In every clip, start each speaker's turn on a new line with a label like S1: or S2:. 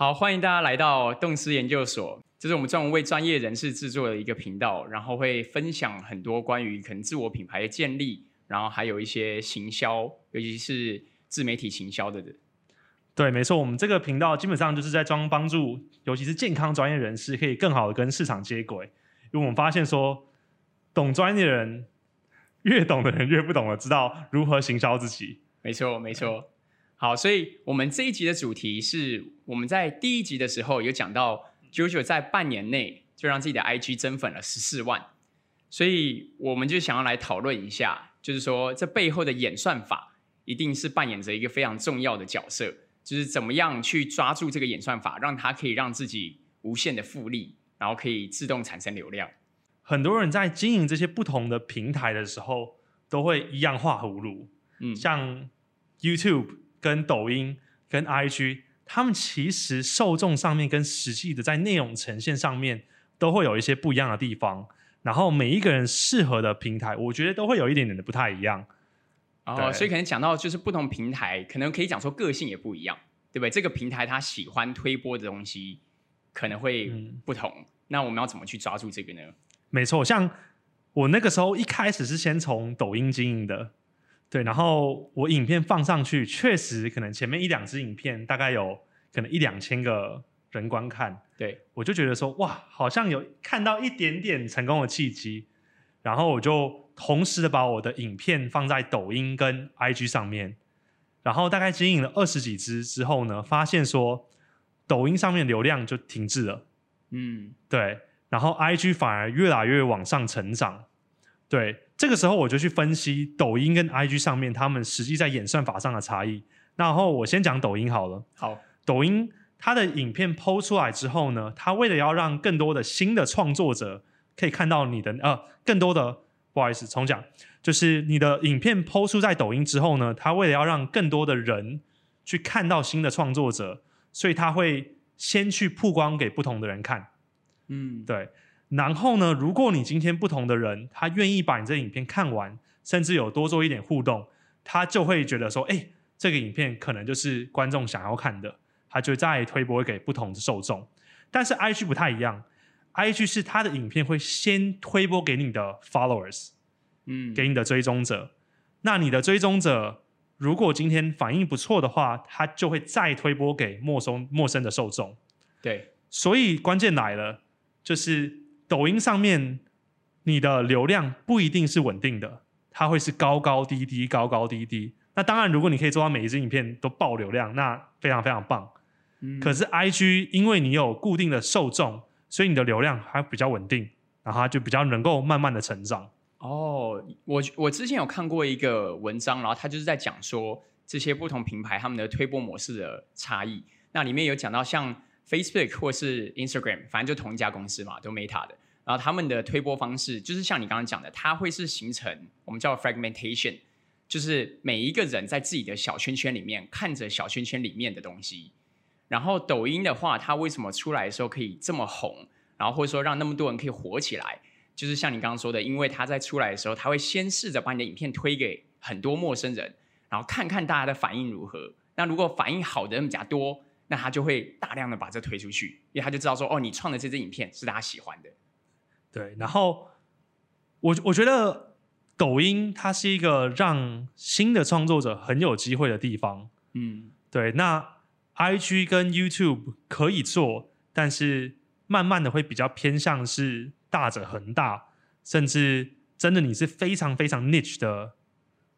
S1: 好，欢迎大家来到动思研究所，这是我们专门为专业人士制作的一个频道，然后会分享很多关于可能自我品牌的建立，然后还有一些行销，尤其是自媒体行销的人。
S2: 对，没错，我们这个频道基本上就是在装帮助，尤其是健康专业人士可以更好的跟市场接轨，因为我们发现说，懂专业的人越懂的人越不懂得知道如何行销自己。
S1: 没错，没错。好，所以我们这一集的主题是我们在第一集的时候有讲到，JoJo 在半年内就让自己的 IG 增粉了十四万，所以我们就想要来讨论一下，就是说这背后的演算法一定是扮演着一个非常重要的角色。就是怎么样去抓住这个演算法，让它可以让自己无限的复利，然后可以自动产生流量。
S2: 很多人在经营这些不同的平台的时候，都会一样画葫芦。嗯，像 YouTube、跟抖音、跟 IG，他们其实受众上面跟实际的在内容呈现上面都会有一些不一样的地方。然后每一个人适合的平台，我觉得都会有一点点的不太一样。
S1: 哦，所以可能讲到就是不同平台，可能可以讲说个性也不一样，对不对？这个平台他喜欢推播的东西可能会不同，那我们要怎么去抓住这个呢？
S2: 没错，像我那个时候一开始是先从抖音经营的，对，然后我影片放上去，确实可能前面一两支影片大概有可能一两千个人观看，
S1: 对。
S2: 我就觉得说哇，好像有看到一点点成功的契机，然后我就。同时的把我的影片放在抖音跟 IG 上面，然后大概经营了二十几支之后呢，发现说抖音上面流量就停滞了，嗯，对，然后 IG 反而越来越往上成长，对，这个时候我就去分析抖音跟 IG 上面他们实际在演算法上的差异。然后我先讲抖音好了，
S1: 好，
S2: 抖音它的影片抛出来之后呢，它为了要让更多的新的创作者可以看到你的呃更多的。不好意思，重讲，就是你的影片抛出在抖音之后呢，它为了要让更多的人去看到新的创作者，所以它会先去曝光给不同的人看，嗯，对。然后呢，如果你今天不同的人他愿意把你这影片看完，甚至有多做一点互动，他就会觉得说，哎，这个影片可能就是观众想要看的，他就再推播给不同的受众。但是 IG 不太一样。I G 是他的影片会先推播给你的 followers，嗯，给你的追踪者。那你的追踪者如果今天反应不错的话，他就会再推播给陌生陌生的受众。
S1: 对，
S2: 所以关键来了，就是抖音上面你的流量不一定是稳定的，它会是高高低低，高高低低。那当然，如果你可以做到每一支影片都爆流量，那非常非常棒。嗯，可是 I G 因为你有固定的受众。所以你的流量还比较稳定，然后它就比较能够慢慢的成长。
S1: 哦，我我之前有看过一个文章，然后他就是在讲说这些不同品牌他们的推播模式的差异。那里面有讲到像 Facebook 或是 Instagram，反正就同一家公司嘛，都 Meta 的。然后他们的推播方式就是像你刚刚讲的，它会是形成我们叫 fragmentation，就是每一个人在自己的小圈圈里面看着小圈圈里面的东西。然后抖音的话，它为什么出来的时候可以这么红？然后或者说让那么多人可以火起来，就是像你刚刚说的，因为它在出来的时候，它会先试着把你的影片推给很多陌生人，然后看看大家的反应如何。那如果反应好的人比较多，那他就会大量的把这推出去，因为他就知道说，哦，你创的这支影片是大家喜欢的。
S2: 对，然后我我觉得抖音它是一个让新的创作者很有机会的地方。嗯，对，那。I G 跟 YouTube 可以做，但是慢慢的会比较偏向是大者恒大，甚至真的你是非常非常 niche 的、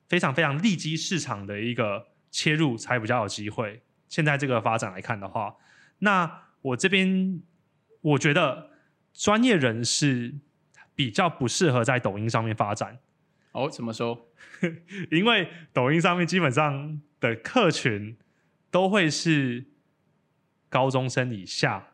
S2: 非常非常利基市场的一个切入才比较有机会。现在这个发展来看的话，那我这边我觉得专业人士比较不适合在抖音上面发展。
S1: 哦，怎么说？
S2: 因为抖音上面基本上的客群。都会是高中生以下，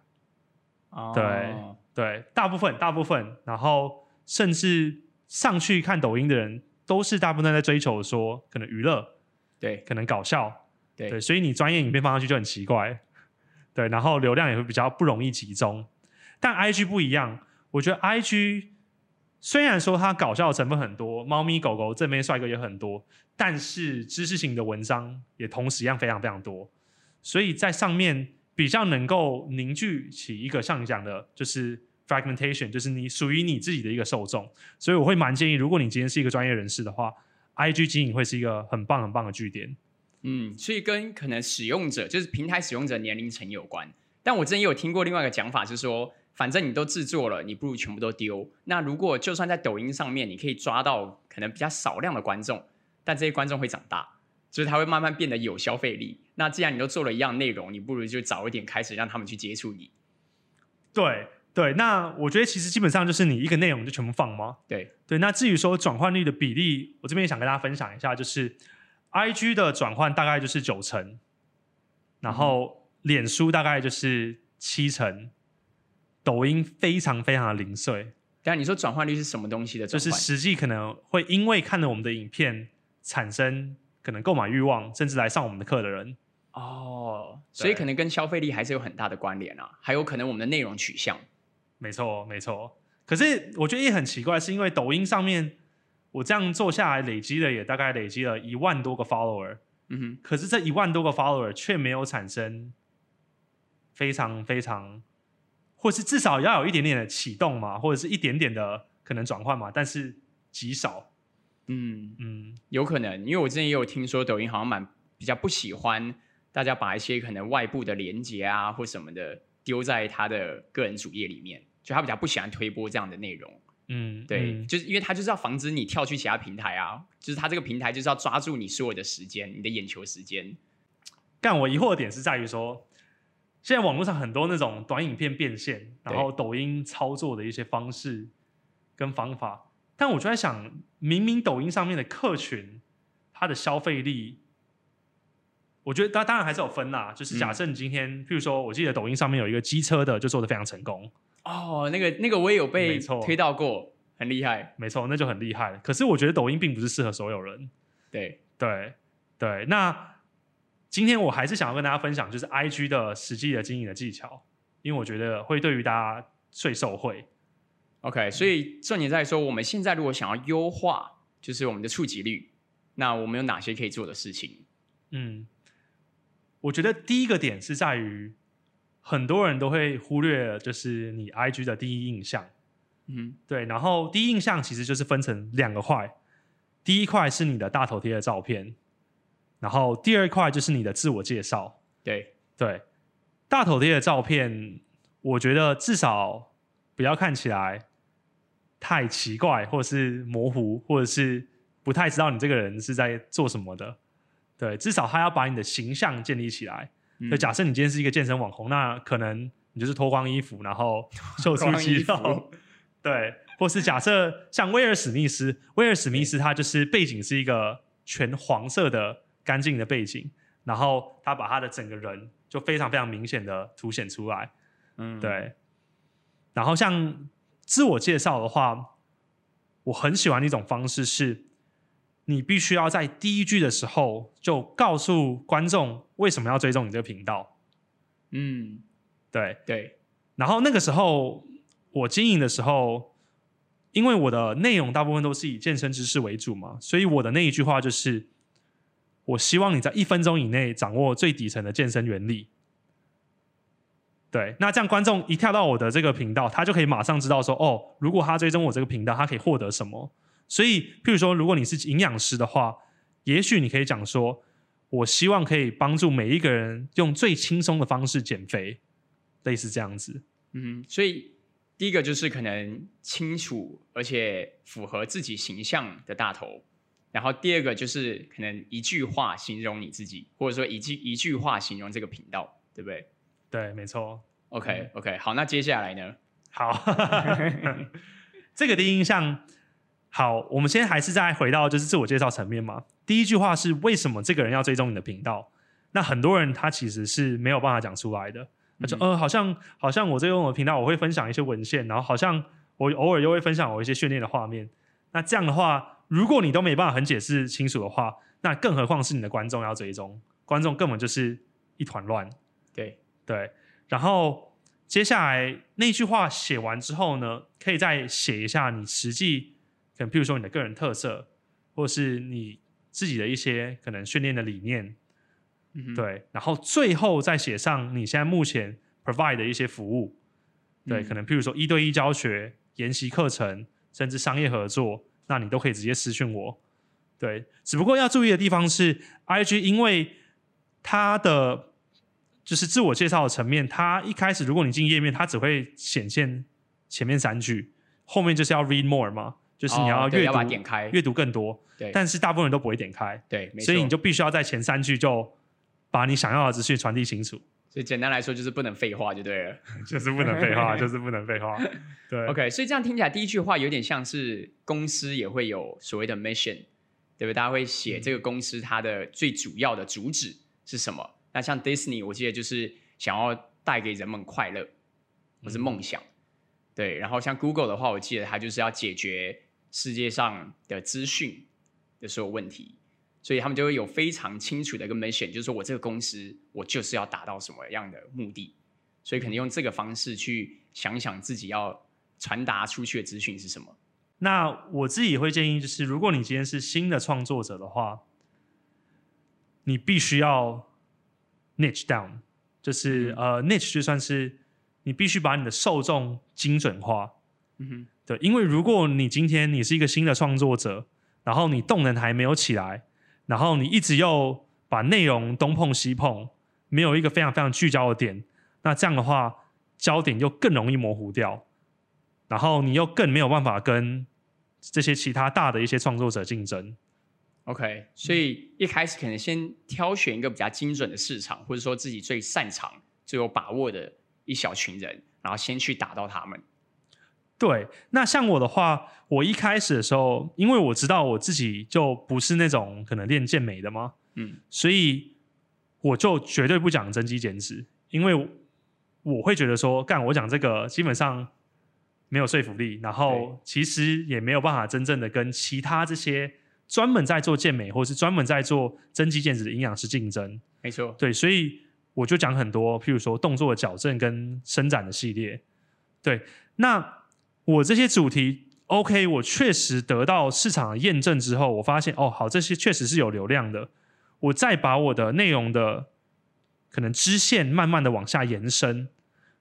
S2: 对对，大部分大部分，然后甚至上去看抖音的人，都是大部分在追求说可能娱乐，
S1: 对，
S2: 可能搞笑，
S1: 对，
S2: 所以你专业影片放上去就很奇怪，对，然后流量也会比较不容易集中。但 I G 不一样，我觉得 I G 虽然说它搞笑的成分很多，猫咪狗狗正面帅哥也很多。但是知识型的文章也同时一样非常非常多，所以在上面比较能够凝聚起一个像你讲的，就是 fragmentation，就是你属于你自己的一个受众。所以我会蛮建议，如果你今天是一个专业人士的话，IG 经营会是一个很棒很棒的据点。
S1: 嗯，所以跟可能使用者就是平台使用者年龄层有关。但我之前有听过另外一个讲法，是说，反正你都制作了，你不如全部都丢。那如果就算在抖音上面，你可以抓到可能比较少量的观众，但这些观众会长大，就是他会慢慢变得有消费力。那既然你都做了一样内容，你不如就早一点开始让他们去接触你。
S2: 对对，那我觉得其实基本上就是你一个内容就全部放吗？
S1: 对
S2: 对。那至于说转换率的比例，我这边也想跟大家分享一下，就是 I G 的转换大概就是九成，然后脸书大概就是七成，抖音非常非常的零碎。
S1: 但你说转换率是什么东西的
S2: 就
S1: 转换？
S2: 是实际可能会因为看了我们的影片产生可能购买欲望，甚至来上我们的课的人。
S1: 哦，所以可能跟消费力还是有很大的关联啊，还有可能我们的内容取向。
S2: 没错，没错。可是我觉得也很奇怪，是因为抖音上面我这样做下来，累积了也大概累积了一万多个 follower，
S1: 嗯哼，
S2: 可是这一万多个 follower 却没有产生非常非常，或是至少要有一点点的启动嘛，或者是一点点的可能转换嘛，但是极少。
S1: 嗯，
S2: 嗯，
S1: 有可能，因为我之前也有听说抖音好像蛮比较不喜欢大家把一些可能外部的连接啊或什么的丢在他的个人主页里面，就他比较不喜欢推播这样的内容。
S2: 嗯，
S1: 对，
S2: 嗯
S1: 就是因为他就是要防止你跳去其他平台啊，就是他这个平台就是要抓住你所有的时间，你的眼球时间。
S2: 但我疑惑的点是在于说，现在网络上很多那种短影片变现，然后抖音操作的一些方式跟方法，但我就在想，明明抖音上面的客群，它的消费力，我觉得当当然还是有分啦。就是假设你今天，譬如说，我记得抖音上面有一个机车的，就做的非常成功，
S1: 哦，那个那个我也有被推到过，很厉害。
S2: 没错，那就很厉害了。可是我觉得抖音并不是适合所有人。
S1: 对，
S2: 对对，那今天我还是想要跟大家分享，就是 I G 的实际的经营的技巧，因为我觉得会对于大家最受惠。
S1: OK，所以重点在说，我们现在如果想要优化，就是我们的触及率，那我们有哪些可以做的事情？
S2: 嗯，我觉得第一个点是在于，很多人都会忽略，就是你 I G 的第一印象。
S1: 嗯
S2: 对，然后第一印象其实就是分成两个块，第一块是你的大头贴的照片，然后第二块就是你的自我介绍。
S1: 对，
S2: 对，大头贴的照片，我觉得至少不要看起来太奇怪，或者是模糊，或者是不太知道你这个人是在做什么的。对，至少他要把你的形象建立起来。
S1: 嗯
S2: 就假设你今天是一个健身网红，那可能你就是脱光衣服，然后秀出肌肉。对，或是假设像威尔史密斯，威尔史密斯他就是背景是一个全黄色的干净的背景，然后他把他的整个人就非常非常明显的凸显出来。
S1: 嗯，
S2: 对，然后像自我介绍的话，我很喜欢的一种方式是，你必须要在第一句的时候就告诉观众为什么要追踪你这个频道。
S1: 嗯，
S2: 对，
S1: 对，
S2: 然后那个时候我经营的时候，因为我的内容大部分都是以健身知识为主嘛，所以我的那一句话就是：我希望你在一分钟以内掌握最底层的健身原理。对，那这样观众一跳到我的这个频道，他就可以马上知道说，哦，如果他追踪我这个频道，他可以获得什么。所以，譬如说，如果你是营养师的话，也许你可以讲说，我希望可以帮助每一个人用最轻松的方式减肥，类似这样子。
S1: 嗯，所以第一个就是可能清楚而且符合自己形象的大头，然后第二个就是可能一句话形容你自己，或者说一句一句话形容这个频道，对不对
S2: 对，没错。
S1: ？OK OK，好，那接下来呢？
S2: 好，这个第一印象，好，我们先还是再回到就是自我介绍层面嘛。第一句话是为什么这个人要追踪你的频道？那很多人他其实是没有办法讲出来的。他说
S1: 嗯
S2: 呃，好像好像我追踪我的频道，我会分享一些文献，然后好像我偶尔又会分享我一些训练的画面。那这样的话，如果你都没办法很解释清楚的话，那更何况是你的观众要追踪，观众根本就是一团乱。
S1: 对，
S2: 对，然后接下来那句话写完之后呢，可以再写一下你实际，可能譬如说你的个人特色，或是你自己的一些可能训练的理念，
S1: 嗯，
S2: 对，然后最后再写上你现在目前 provide 的一些服务，对，
S1: 嗯。
S2: 可能譬如说一对一教学、研习课程，甚至商业合作，那你都可以直接私讯我。对，只不过要注意的地方是，IG 因为它的就是自我介绍的层面，它一开始如果你进页面，它只会显现前面三句，后面就是要 read more 嘛，就是你
S1: 要
S2: 阅读、
S1: 点开，
S2: 阅读更多，
S1: 对
S2: 但是大部分人都不会点开，
S1: 对，
S2: 所以你就必须要在前三句就把你想要的资讯传递清楚，
S1: 所以简单来说就是不能废话就对了。
S2: 就是不能废话，就是不能废话。对
S1: OK，所以这样听起来，第一句话有点像是公司也会有所谓的 mission，对不对？大家会写这个公司它的最主要的主旨是什么？那像 Disney，我记得就是想要带给人们快乐或是梦想，对。然后像 Google 的话，我记得它就是要解决世界上的资讯的所有问题，所以他们就会有非常清楚的一个 mission，就是说我这个公司我就是要达到什么样的目的，所以可能用这个方式去想想自己要传达出去的资讯是什么。
S2: 那我自己也会建议，就是如果你今天是新的创作者的话，你必须要 niche down，就是、呃 niche 就算是你必须把你的受众精准化。
S1: 嗯哼，
S2: 对，因为如果你今天你是一个新的创作者，然后你动能还没有起来，然后你一直又把内容东碰西碰，没有一个非常非常聚焦的点，那这样的话，焦点又更容易模糊掉，然后你又更没有办法跟这些其他大的一些创作者竞争。
S1: OK，所以一开始可能先挑选一个比较精准的市场，或者说自己最擅长、最有把握的一小群人，然后先去打到他们。
S2: 对，那像我的话，我一开始的时候，因为我知道我自己就不是那种可能练健美的嘛，
S1: 嗯，
S2: 所以我就绝对不讲增肌减脂，因为我会觉得说，干我讲这个基本上没有说服力，然后其实也没有办法真正的跟其他这些专门在做健美或是专门在做增肌减脂的营养师竞争。
S1: 没错。
S2: 对，所以我就讲很多，譬如说动作的矫正跟伸展的系列。对，那我这些主题，OK，我确实得到市场的验证之后，我发现哦，好，这些确实是有流量的。我再把我的内容的可能支线慢慢的往下延伸，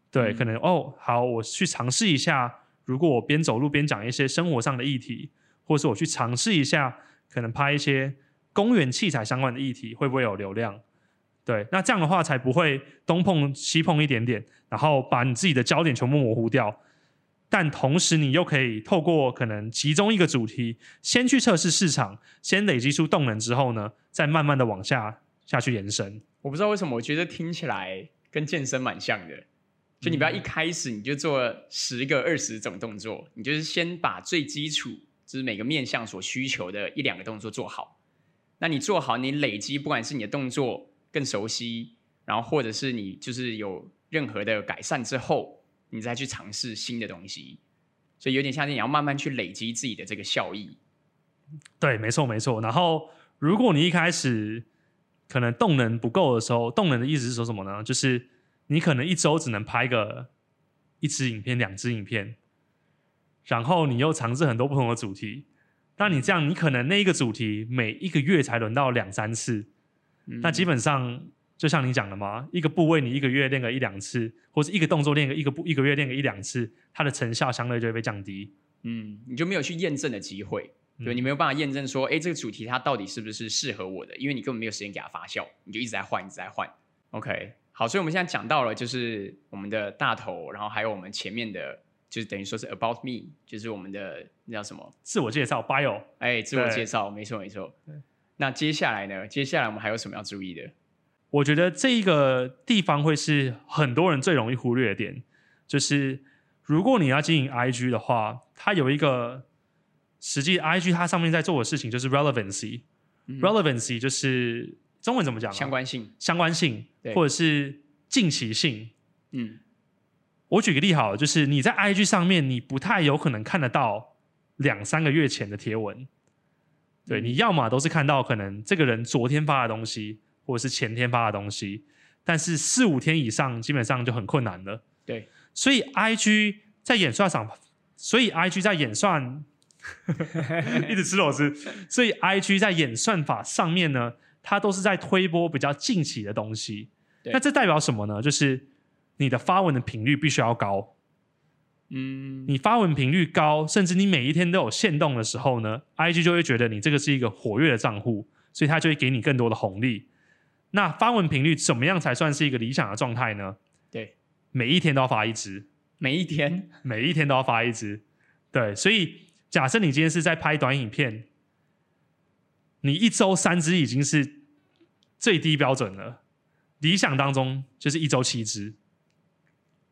S2: 对，
S1: 嗯
S2: 可能哦，好，我去尝试一下，如果我边走路边讲一些生活上的议题，或是我去尝试一下，可能拍一些公园器材相关的议题，会不会有流量？对，那这样的话才不会东碰西碰一点点，然后把你自己的焦点全部模糊掉。但同时，你又可以透过可能其中一个主题，先去测试市场，先累积出动能之后呢，再慢慢的往下下去延伸。
S1: 我不知道为什么，我觉得听起来跟健身蛮像的。就你不要一开始你就做十个、二十种动作，你就是先把最基础，就是每个面向所需求的一两个动作做好。那你做好，你累积，不管是你的动作更熟悉，然后或者是你就是有任何的改善之后，你再去尝试新的东西。所以有点像是你要慢慢去累积自己的这个效益。
S2: 对，没错没错。然后，如果你一开始可能动能不够的时候，动能的意思是说什么呢？就是你可能一周只能拍个一支影片、两支影片，然后你又尝试很多不同的主题。那你这样，你可能那一个主题每一个月才轮到两三次，
S1: 嗯
S2: 那基本上就像你讲的嘛，一个部位你一个月练个一两次，或者一个动作练个一个部一个月练个一两次，它的成效相对就会被降低。
S1: 嗯，你就没有去验证的机会，对、
S2: 嗯
S1: 你没有办法验证说，哎，这个主题它到底是不是适合我的，因为你根本没有时间给它发酵，你就一直在换，一直在换。OK，好，所以我们现在讲到了就是我们的大头，然后还有我们前面的，就是等于说是 About Me，就是我们的那叫什么？
S2: 自我介绍 bio，
S1: 哎，自我介绍，没错没错。那接下来呢？接下来我们还有什么要注意的？
S2: 我觉得这一个地方会是很多人最容易忽略的点，就是如果你要经营 IG 的话，它有一个实际 IG 它上面在做的事情就是 relevancy，relevancy、
S1: 嗯。
S2: relevancy 就是中文怎么讲、啊？
S1: 相关性，
S2: 相关性或者是近期性。
S1: 嗯。
S2: 我举个例好了，就是你在 IG 上面，你不太有可能看得到两三个月前的贴文，对，
S1: 嗯。
S2: 你要么都是看到可能这个人昨天发的东西，或者是前天发的东西，但是四五天以上基本上就很困难了。
S1: 对，
S2: 所以 IG 在演算上，所以 IG 在演算，一直吃螺丝，所以 IG 在演算法上面呢，它都是在推波比较近期的东西。那这代表什么呢？就是你的发文的频率必须要高。
S1: 嗯，
S2: 你发文频率高，甚至你每一天都有限动的时候呢，IG 就会觉得你这个是一个活跃的账户，所以它就会给你更多的红利。那发文频率怎么样才算是一个理想的状态呢？
S1: 对，
S2: 每一天都要发一支，
S1: 每一天，
S2: 每一天都要发一支。对，所以假设你今天是在拍短影片，你一周三支已经是最低标准了。理想当中就是一周七支。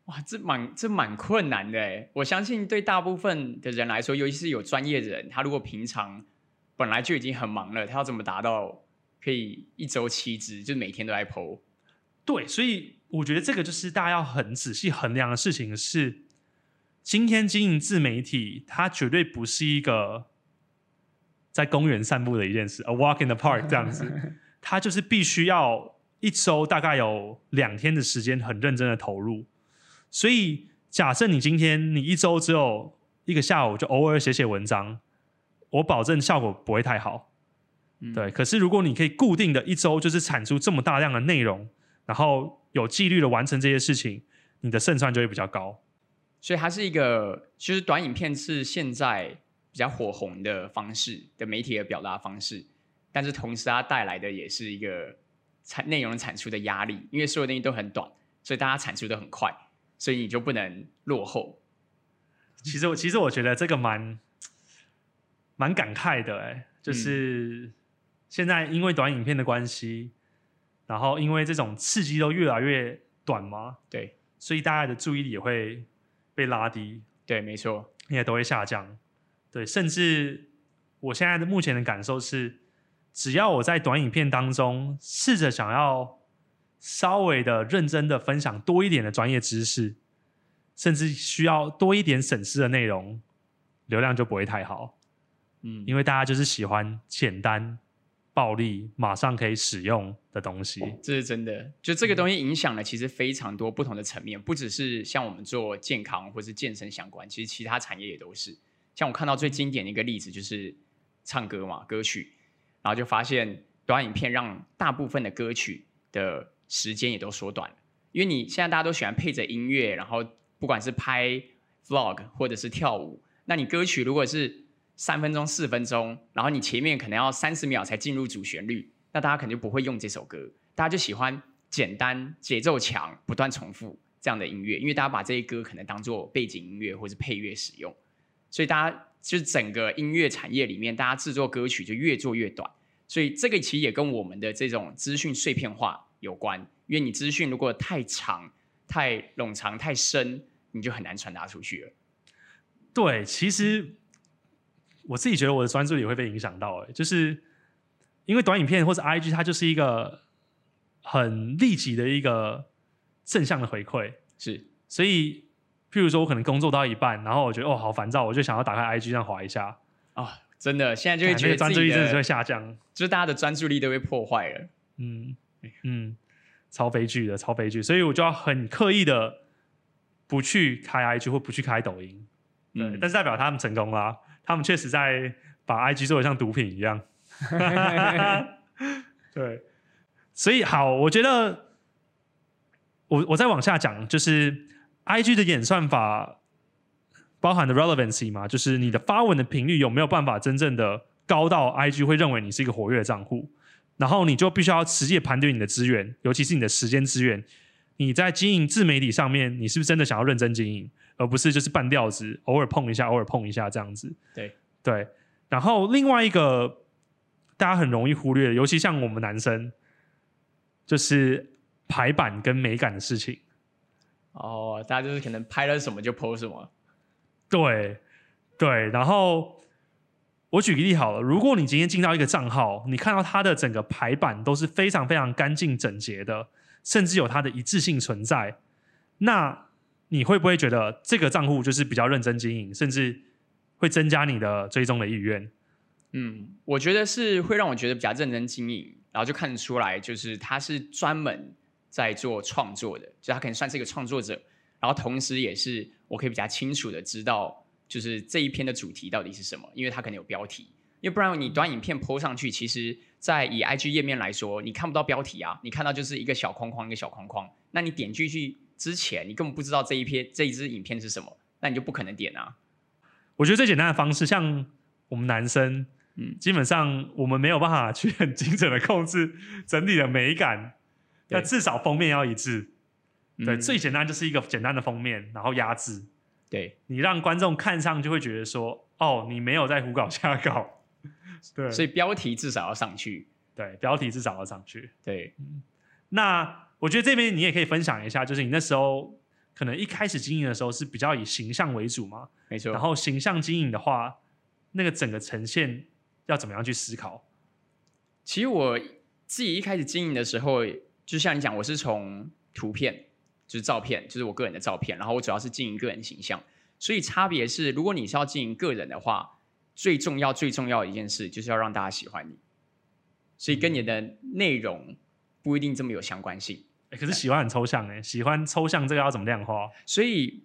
S1: 哇，这蛮这蛮困难的哎！我相信对大部分的人来说，尤其是有专业的人，他如果平常本来就已经很忙了，他要怎么达到可以一周七支，就每天都在 PO？
S2: 对，所以我觉得这个就是大家要很仔细衡量的事情是，今天经营自媒体，它绝对不是一个在公园散步的一件事，a walk in the park 这样子，它就是必须要一周大概有两天的时间很认真的投入。所以假设你今天你一周只有一个下午就偶尔写写文章，我保证效果不会太好。
S1: 嗯
S2: 对，可是如果你可以固定的一周就是产出这么大量的内容，然后有纪律的完成这些事情，你的胜算就会比较高。
S1: 所以它是一个，其实短影片是现在比较火红的方式的媒体的表达方式，但是同时它带来的也是一个产内容产出的压力，因为所有东西都很短，所以大家产出的很快，所以你就不能落后。
S2: 其实我其实我觉得这个蛮蛮感慨的、哎，就是现在因为短影片的关系，然后因为这种刺激都越来越短嘛，
S1: 对。
S2: 所以大家的注意力也会被拉低，
S1: 对，没错，
S2: 也都会下降。对，甚至我现在的目前的感受是，只要我在短影片当中试着想要稍微的认真的分享多一点的专业知识，甚至需要多一点审视的内容，流量就不会太好，
S1: 嗯，
S2: 因为大家就是喜欢简单、暴力、马上可以使用的东西。
S1: 这是真的，就这个东西影响了其实非常多不同的层面，不只是像我们做健康或是健身相关，其实其他产业也都是。像我看到最经典的一个例子就是唱歌嘛，歌曲，然后就发现短影片让大部分的歌曲的时间也都缩短了，因为你现在大家都喜欢配着音乐，然后不管是拍 vlog 或者是跳舞，那你歌曲如果是三分钟、四分钟，然后你前面可能要三十秒才进入主旋律，那大家可能就不会用这首歌，大家就喜欢简单、节奏强、不断重复这样的音乐，因为大家把这些歌可能当做背景音乐或是配乐使用，所以大家就整个音乐产业里面，大家制作歌曲就越做越短，所以这个其实也跟我们的这种资讯碎片化有关，因为你资讯如果太长、太冗长、太深，你就很难传达出去了。
S2: 对，其实我自己觉得我的专注力也会被影响到、欸，就是因为短影片或者 IG 它就是一个很立即的一个正向的回馈，
S1: 是，
S2: 所以譬如说我可能工作到一半，然后我觉得哦好烦躁，我就想要打开 IG 这样滑一下，
S1: 哦，真的，现在就会觉得专
S2: 注力真的是会下降，
S1: 就是大家的专注力都被破坏了。
S2: 嗯嗯，超悲剧的，超悲剧，所以我就要很刻意的不去开 IG 或不去开抖音，对，
S1: 嗯
S2: 但是代表他们成功啦，他们确实在把 IG 做的像毒品一样。对，所以好，我觉得我我再往下讲，就是 IG 的演算法包含的 relevancy 嘛，就是你的发文的频率有没有办法真正的高到 IG 会认为你是一个活跃的账户，然后你就必须要实际地盘点你的资源，尤其是你的时间资源。你在经营自媒体上面，你是不是真的想要认真经营，而不是就是半吊子，偶尔碰一下，偶尔碰一下这样子？
S1: 对
S2: 对。然后另外一个大家很容易忽略的，尤其像我们男生，就是排版跟美感的事情。
S1: 哦，大家就是可能拍了什么就 PO 什么。
S2: 对对，然后我举个例好了，如果你今天进到一个账号，你看到它的整个排版都是非常非常干净整洁的，甚至有它的一致性存在，那你会不会觉得这个账户就是比较认真经营，甚至会增加你的追踪的意愿？
S1: 嗯，我觉得是会让我觉得比较认真经营，然后就看得出来，就是他是专门在做创作的，就他可能算是一个创作者，然后同时也是我可以比较清楚的知道，就是这一篇的主题到底是什么，因为他可能有标题，因为不然你短影片 PO 上去，其实，在以 IG 页面来说，你看不到标题啊，你看到就是一个小框框，一个小框框。那你点进去之前，你根本不知道这一篇这一支影片是什么，那你就不可能点啊。
S2: 我觉得最简单的方式，像我们男生，
S1: 嗯
S2: 基本上我们没有办法去很精准的控制整体的美感，
S1: 对
S2: 那至少封面要一致。对，
S1: 嗯
S2: 最简单就是一个简单的封面，然后压制，
S1: 对，
S2: 你让观众看上就会觉得说，哦，你没有在胡搞瞎搞。对，
S1: 所以标题至少要上去。
S2: 对标题至少要上去。
S1: 对，
S2: 那我觉得这边你也可以分享一下，就是你那时候可能一开始经营的时候是比较以形象为主嘛，
S1: 没错。
S2: 然后形象经营的话，那个整个呈现要怎么样去思考？
S1: 其实我自己一开始经营的时候，就像你讲，我是从图片，就是照片，就是我个人的照片，然后我主要是经营个人形象。所以差别是，如果你是要经营个人的话，最重要、最重要的一件事就是要让大家喜欢你。所以跟你的内容不一定这么有相关性。
S2: 诶可是喜欢很抽象哎，喜欢抽象这个要怎么量化？
S1: 所以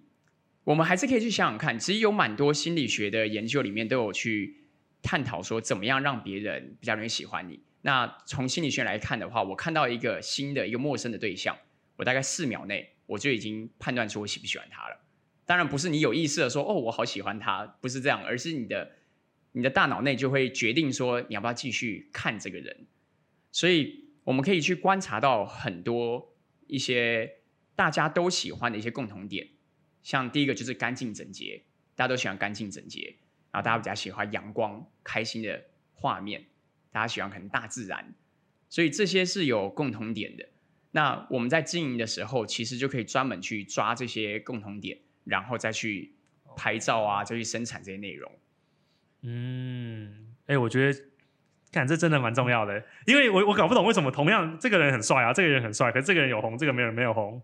S1: 我们还是可以去想想看，其实有蛮多心理学的研究里面都有去探讨说，怎么样让别人比较容易喜欢你。那从心理学来看的话，我看到一个新的一个陌生的对象，我大概四秒内我就已经判断出我喜不喜欢他了。当然不是你有意识的说哦我好喜欢他，不是这样，而是你的你的大脑内就会决定说你要不要继续看这个人。所以我们可以去观察到很多一些大家都喜欢的一些共同点，像第一个就是干净整洁，大家都喜欢干净整洁，然后大家比较喜欢阳光、开心的画面，大家喜欢可能大自然，所以这些是有共同点的。那我们在经营的时候，其实就可以专门去抓这些共同点，然后再去拍照啊，再去生产这些内容。
S2: 嗯，哎、我觉得，看这真的蛮重要的，因为我我搞不懂为什么同样这个人很帅啊，这个人很帅，可是这个人有红，这个没有没有红，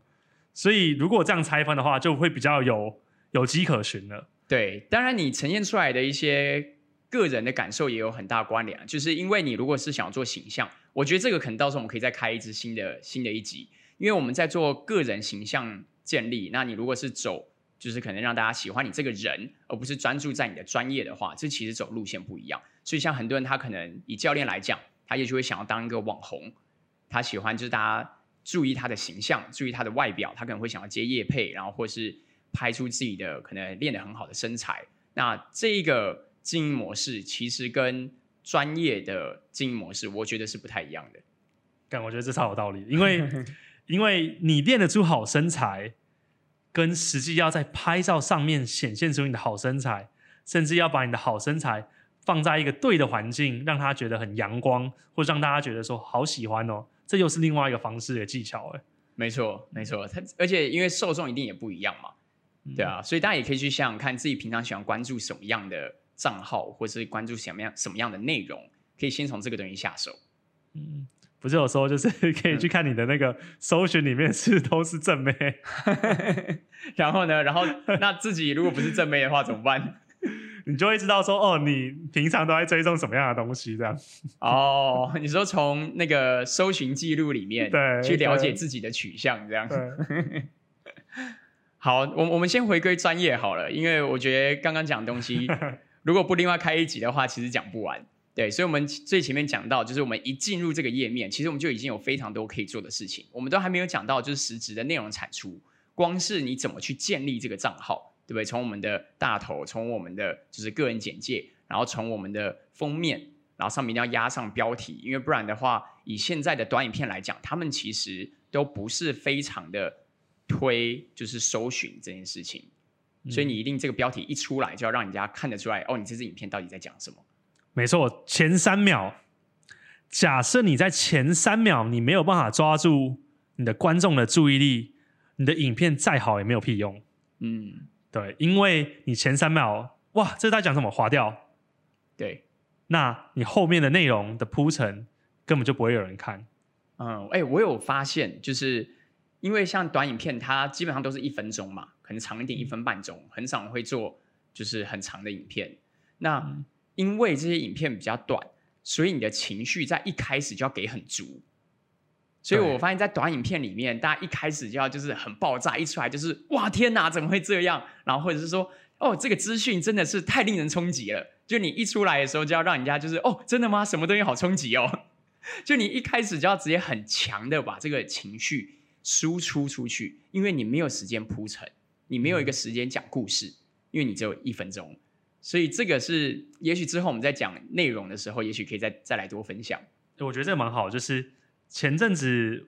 S2: 所以如果这样拆分的话，就会比较有有迹可循了。
S1: 对，当然你呈现出来的一些个人的感受也有很大关联，就是因为你如果是想要做形象，我觉得这个可能到时候我们可以再开一支新的新的一集，因为我们在做个人形象建立，那你如果是走就是可能让大家喜欢你这个人，而不是专注在你的专业的话，这其实走路线不一样。所以像很多人他可能以教练来讲，他也许会想要当一个网红，他喜欢就是大家注意他的形象，注意他的外表，他可能会想要接业配，然后或是拍出自己的可能练得很好的身材。那这个经营模式其实跟专业的经营模式，我觉得是不太一样的。
S2: 但我觉得这超有道理，因为 因为你练得出好身材，跟实际要在拍照上面显现出你的好身材，甚至要把你的好身材放在一个对的环境，让他觉得很阳光，或者让大家觉得说好喜欢哦，这又是另外一个方式的技巧哎。
S1: 没错，没错，它而且因为受众一定也不一样嘛，对啊，所以大家也可以去想想看自己平常喜欢关注什么样的账号，或是关注什么样什么样的内容，可以先从这个东西下手。
S2: 嗯，不是有时候就是 可以去看你的那个搜寻里面是 都是正妹，
S1: 然后呢，然后那自己如果不是正妹的话怎么办？
S2: 你就会知道说哦，你平常都在追踪什么样的东西这样。
S1: 哦，你说从那个搜寻记录里面
S2: 对
S1: 去了解自己的取向，这样。
S2: 对，
S1: 好，我我们先回归专业好了，因为我觉得刚刚讲的东西，如果不另外开一集的话，其实讲不完。对，所以我们最前面讲到，就是我们一进入这个页面，其实我们就已经有非常多可以做的事情，我们都还没有讲到就是实质的内容产出。光是你怎么去建立这个账号，对不对？从我们的大头，从我们的就是个人简介，然后从我们的封面，然后上面一定要压上标题，因为不然的话，以现在的短影片来讲，他们其实都不是非常的推，就是搜寻这件事情。所以你一定这个标题一出来，就要让人家看得出来，哦，你这支影片到底在讲什么？
S2: 没错，前三秒，假设你在前三秒你没有办法抓住你的观众的注意力，你的影片再好也没有屁用。
S1: 嗯，
S2: 对，因为你前三秒，哇，这在讲什么？划掉，
S1: 对，
S2: 那你后面的内容的铺陈根本就不会有人看。
S1: 嗯，哎、我有发现，就是因为像短影片，它基本上都是一分钟嘛，可能长一点一分半钟，很少人会做就是很长的影片。那因为这些影片比较短，所以你的情绪在一开始就要给很足。所以我发现，在短影片里面，大家一开始就要就是很爆炸，一出来就是哇天哪，怎么会这样？然后或者是说，哦，这个资讯真的是太令人冲击了，就你一出来的时候，就要让人家就是哦，真的吗？什么东西好冲击哦？就你一开始就要直接很强的把这个情绪输出出去，因为你没有时间铺陈，你没有一个时间讲故事，因为你只有一分钟。所以这个是，也许之后我们在讲内容的时候，也许可以再再来多分享。
S2: 我觉得这个蛮好，就是前阵子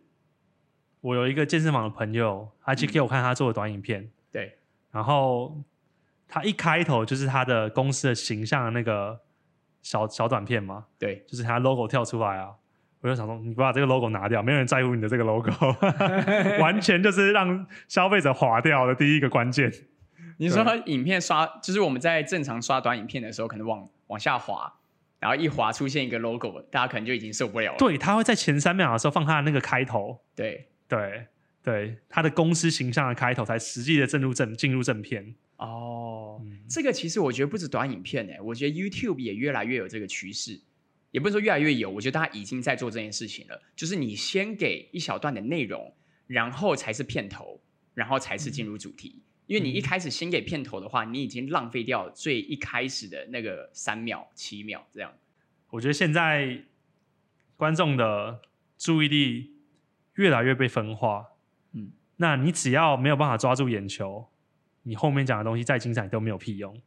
S2: 我有一个健身房的朋友，他去给我看他做的短影片，
S1: 对，
S2: 然后他一开头就是他的公司的形象的那个小小短片嘛，
S1: 对，
S2: 就是他 logo 跳出来啊，我就想说，你不把这个 logo 拿掉，没有人在乎你的这个 logo，完全就是让消费者划掉的第一个关键。
S1: 你说影片刷，就是我们在正常刷短影片的时候，可能往往下滑，然后一滑出现一个 logo，大家可能就已经受不了了。
S2: 对，他会在前三秒的时候放他的那个开头，
S1: 对
S2: 对对，他的公司形象的开头才实际的进入正进入正片。
S1: 哦，这个其实我觉得不止短影片诶，我觉得 YouTube 也越来越有这个趋势，也不是说越来越有，我觉得大家已经在做这件事情了。就是你先给一小段的内容，然后才是片头，然后才是进入主题。因为你一开始先给片头的话，你已经浪费掉最一开始的那个三秒、七秒这样。
S2: 我觉得现在观众的注意力越来越被分化，嗯，那你只要没有办法抓住眼球，你后面讲的东西再精彩都没有屁用。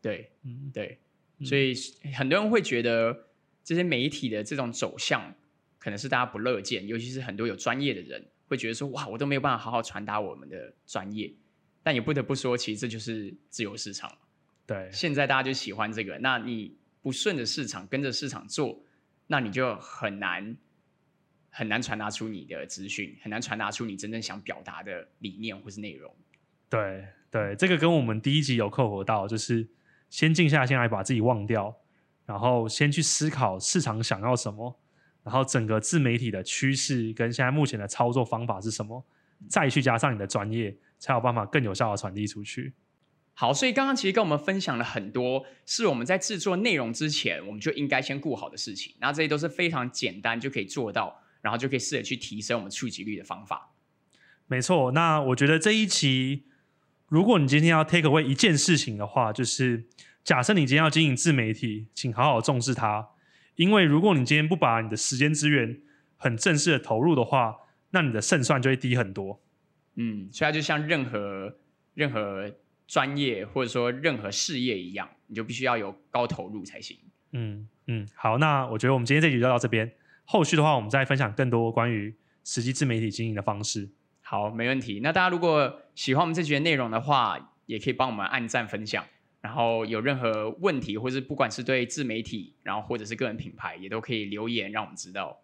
S1: 对，嗯，对，所以很多人会觉得这些媒体的这种走向可能是大家不乐见，尤其是很多有专业的人会觉得说，哇，我都没有办法好好传达我们的专业。但也不得不说，其实这就是自由市场。
S2: 对，
S1: 现在大家就喜欢这个。那你不顺着市场，跟着市场做，那你就很难很难传达出你的资讯，很难传达出你真正想表达的理念或是内容。
S2: 对对，这个跟我们第一集有扣合到，就是先静下心来，把自己忘掉，然后先去思考市场想要什么，然后整个自媒体的趋势跟现在目前的操作方法是什么，再去加上你的专业。才有办法更有效的传递出去。
S1: 好，所以刚刚其实跟我们分享了很多，是我们在制作内容之前，我们就应该先顾好的事情。那这些都是非常简单就可以做到，然后就可以试着去提升我们触及率的方法。
S2: 没错。那我觉得这一期，如果你今天要 take away 一件事情的话，就是假设你今天要经营自媒体，请好好重视它。因为如果你今天不把你的时间资源很正式的投入的话，那你的胜算就会低很多。
S1: 嗯，所以它就像任何任何专业或者说任何事业一样，你就必须要有高投入才行。
S2: 嗯嗯，好，那我觉得我们今天这集就到这边，后续的话我们再分享更多关于实际自媒体经营的方式。
S1: 好，没问题。那大家如果喜欢我们这集的内容的话，也可以帮我们按赞分享。然后有任何问题，或是不管是对自媒体，然后或者是个人品牌，也都可以留言让我们知道。